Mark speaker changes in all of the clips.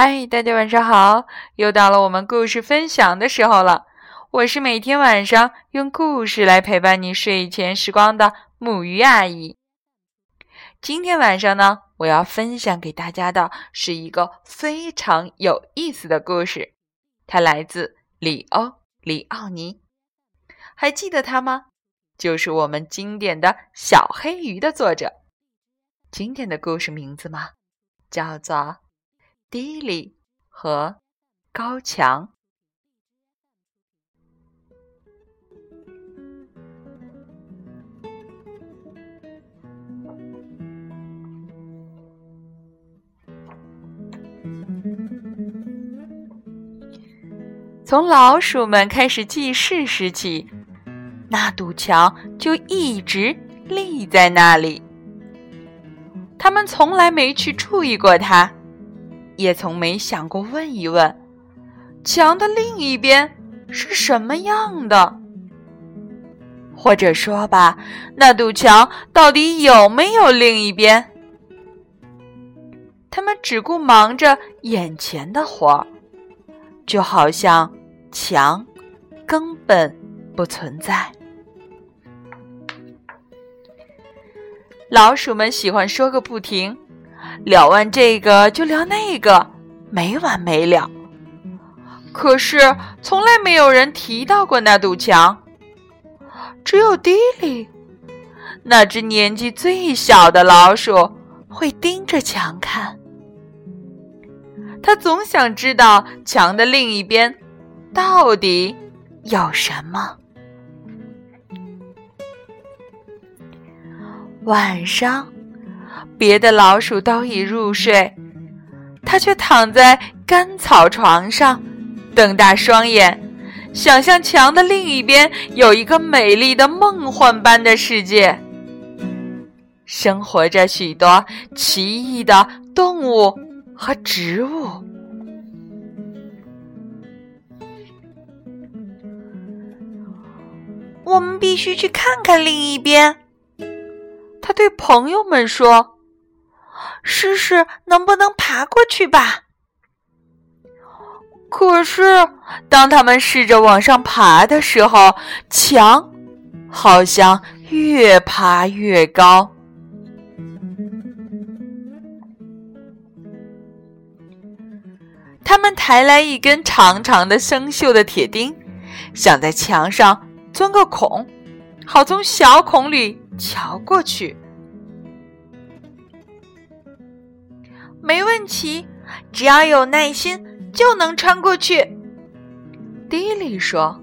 Speaker 1: 嗨，大家晚上好！又到了我们故事分享的时候了。我是每天晚上用故事来陪伴你睡前时光的木鱼阿姨。今天晚上呢，我要分享给大家的是一个非常有意思的故事，它来自里欧·里奥尼。还记得他吗？就是我们经典的小黑鱼的作者。今天的故事名字吗？叫做。迪里和高墙。从老鼠们开始记事时起，那堵墙就一直立在那里。他们从来没去注意过它。也从没想过问一问，墙的另一边是什么样的，或者说吧，那堵墙到底有没有另一边？他们只顾忙着眼前的活儿，就好像墙根本不存在。老鼠们喜欢说个不停。聊完这个就聊那个，没完没了。可是从来没有人提到过那堵墙，只有迪里，那只年纪最小的老鼠，会盯着墙看。他总想知道墙的另一边到底有什么。晚上。别的老鼠都已入睡，它却躺在干草床上，瞪大双眼，想象墙的另一边有一个美丽的梦幻般的世界，生活着许多奇异的动物和植物。我们必须去看看另一边，他对朋友们说。试试能不能爬过去吧。可是，当他们试着往上爬的时候，墙好像越爬越高。他们抬来一根长长的生锈的铁钉，想在墙上钻个孔，好从小孔里瞧过去。没问题，只要有耐心就能穿过去。迪丽说：“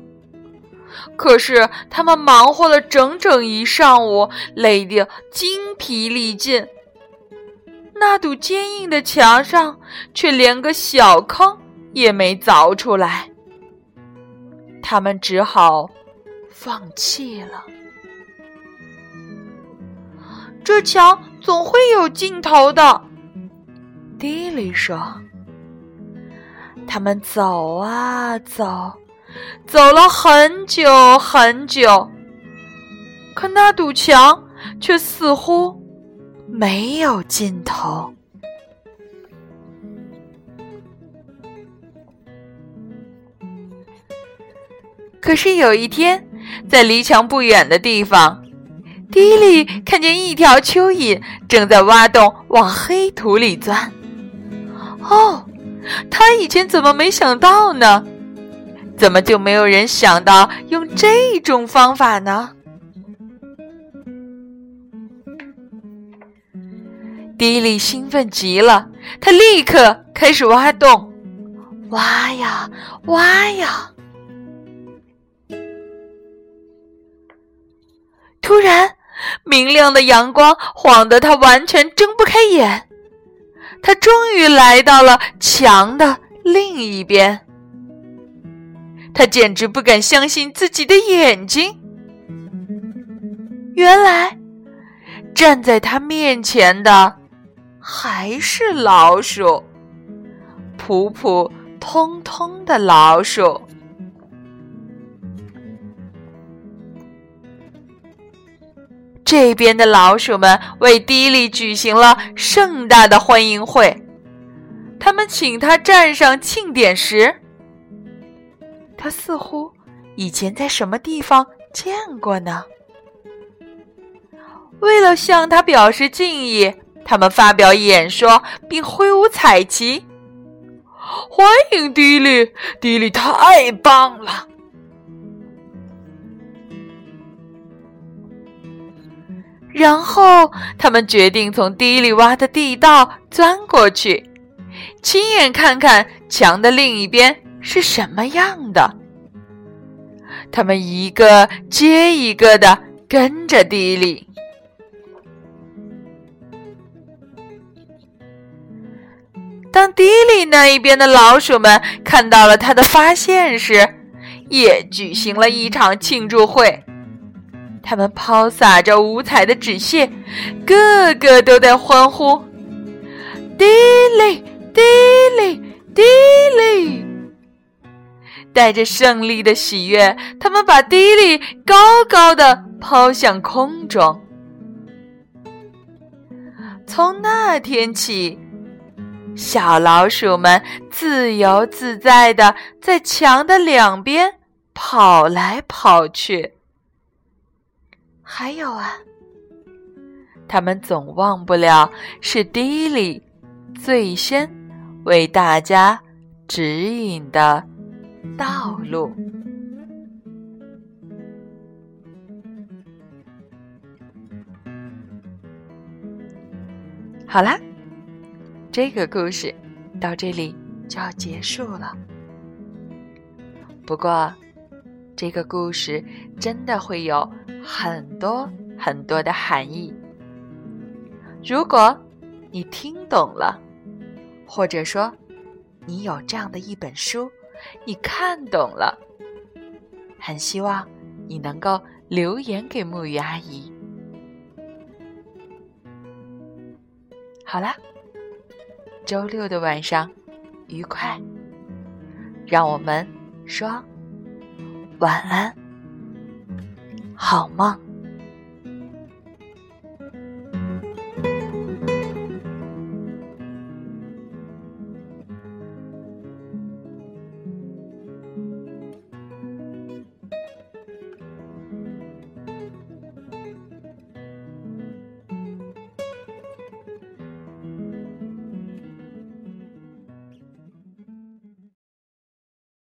Speaker 1: 可是他们忙活了整整一上午，累得精疲力尽。那堵坚硬的墙上却连个小坑也没凿出来，他们只好放弃了。这墙总会有尽头的。”迪里说：“他们走啊走，走了很久很久，可那堵墙却似乎没有尽头。可是有一天，在离墙不远的地方。”迪里看见一条蚯蚓正在挖洞往黑土里钻。哦，他以前怎么没想到呢？怎么就没有人想到用这种方法呢？迪丽兴奋极了，他立刻开始挖洞，挖呀挖呀。突然，明亮的阳光晃得他完全睁不开眼。他终于来到了墙的另一边，他简直不敢相信自己的眼睛。原来，站在他面前的还是老鼠，普普通通的老鼠。这边的老鼠们为迪里举行了盛大的欢迎会，他们请他站上庆典时，他似乎以前在什么地方见过呢？为了向他表示敬意，他们发表演说并挥舞彩旗。欢迎迪丽，迪丽太棒了。然后他们决定从迪丽挖的地道钻过去，亲眼看看墙的另一边是什么样的。他们一个接一个的跟着迪丽。当迪丽那一边的老鼠们看到了他的发现时，也举行了一场庆祝会。他们抛洒着五彩的纸屑，个个都在欢呼：“迪丽，迪丽，迪丽！”带着胜利的喜悦，他们把迪丽高高的抛向空中。从那天起，小老鼠们自由自在的在墙的两边跑来跑去。还有啊，他们总忘不了是迪丽最先为大家指引的道路。好啦，这个故事到这里就要结束了。不过，这个故事真的会有。很多很多的含义。如果你听懂了，或者说你有这样的一本书，你看懂了，很希望你能够留言给木鱼阿姨。好了，周六的晚上愉快，让我们说晚安。好梦。